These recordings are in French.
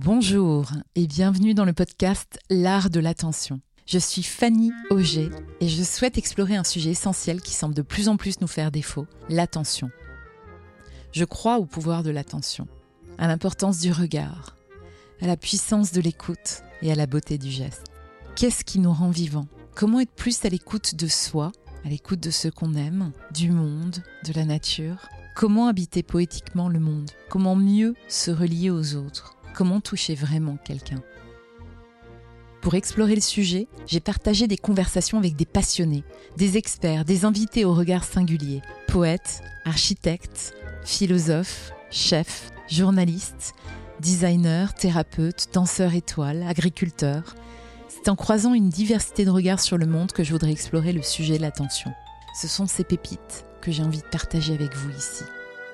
Bonjour et bienvenue dans le podcast L'art de l'attention. Je suis Fanny Auger et je souhaite explorer un sujet essentiel qui semble de plus en plus nous faire défaut, l'attention. Je crois au pouvoir de l'attention, à l'importance du regard, à la puissance de l'écoute et à la beauté du geste. Qu'est-ce qui nous rend vivants? Comment être plus à l'écoute de soi, à l'écoute de ce qu'on aime, du monde, de la nature? Comment habiter poétiquement le monde? Comment mieux se relier aux autres? Comment toucher vraiment quelqu'un pour explorer le sujet, j'ai partagé des conversations avec des passionnés, des experts, des invités au regard singulier, poètes, architectes, philosophes, chefs, journalistes, designers, thérapeutes, danseurs étoiles, agriculteurs. C'est en croisant une diversité de regards sur le monde que je voudrais explorer le sujet de l'attention. Ce sont ces pépites que j'ai envie de partager avec vous ici.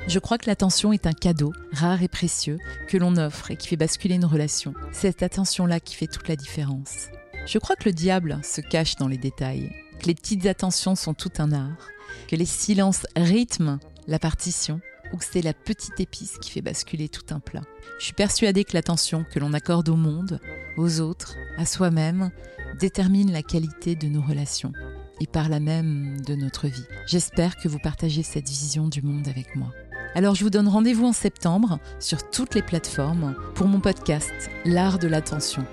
Je crois que l'attention est un cadeau, rare et précieux, que l'on offre et qui fait basculer une relation. Cette attention-là qui fait toute la différence. Je crois que le diable se cache dans les détails, que les petites attentions sont tout un art, que les silences rythment la partition, ou que c'est la petite épice qui fait basculer tout un plat. Je suis persuadée que l'attention que l'on accorde au monde, aux autres, à soi-même, détermine la qualité de nos relations et par là même de notre vie. J'espère que vous partagez cette vision du monde avec moi. Alors je vous donne rendez-vous en septembre sur toutes les plateformes pour mon podcast L'art de l'attention.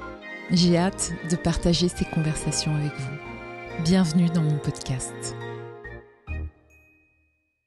J'ai hâte de partager ces conversations avec vous. Bienvenue dans mon podcast.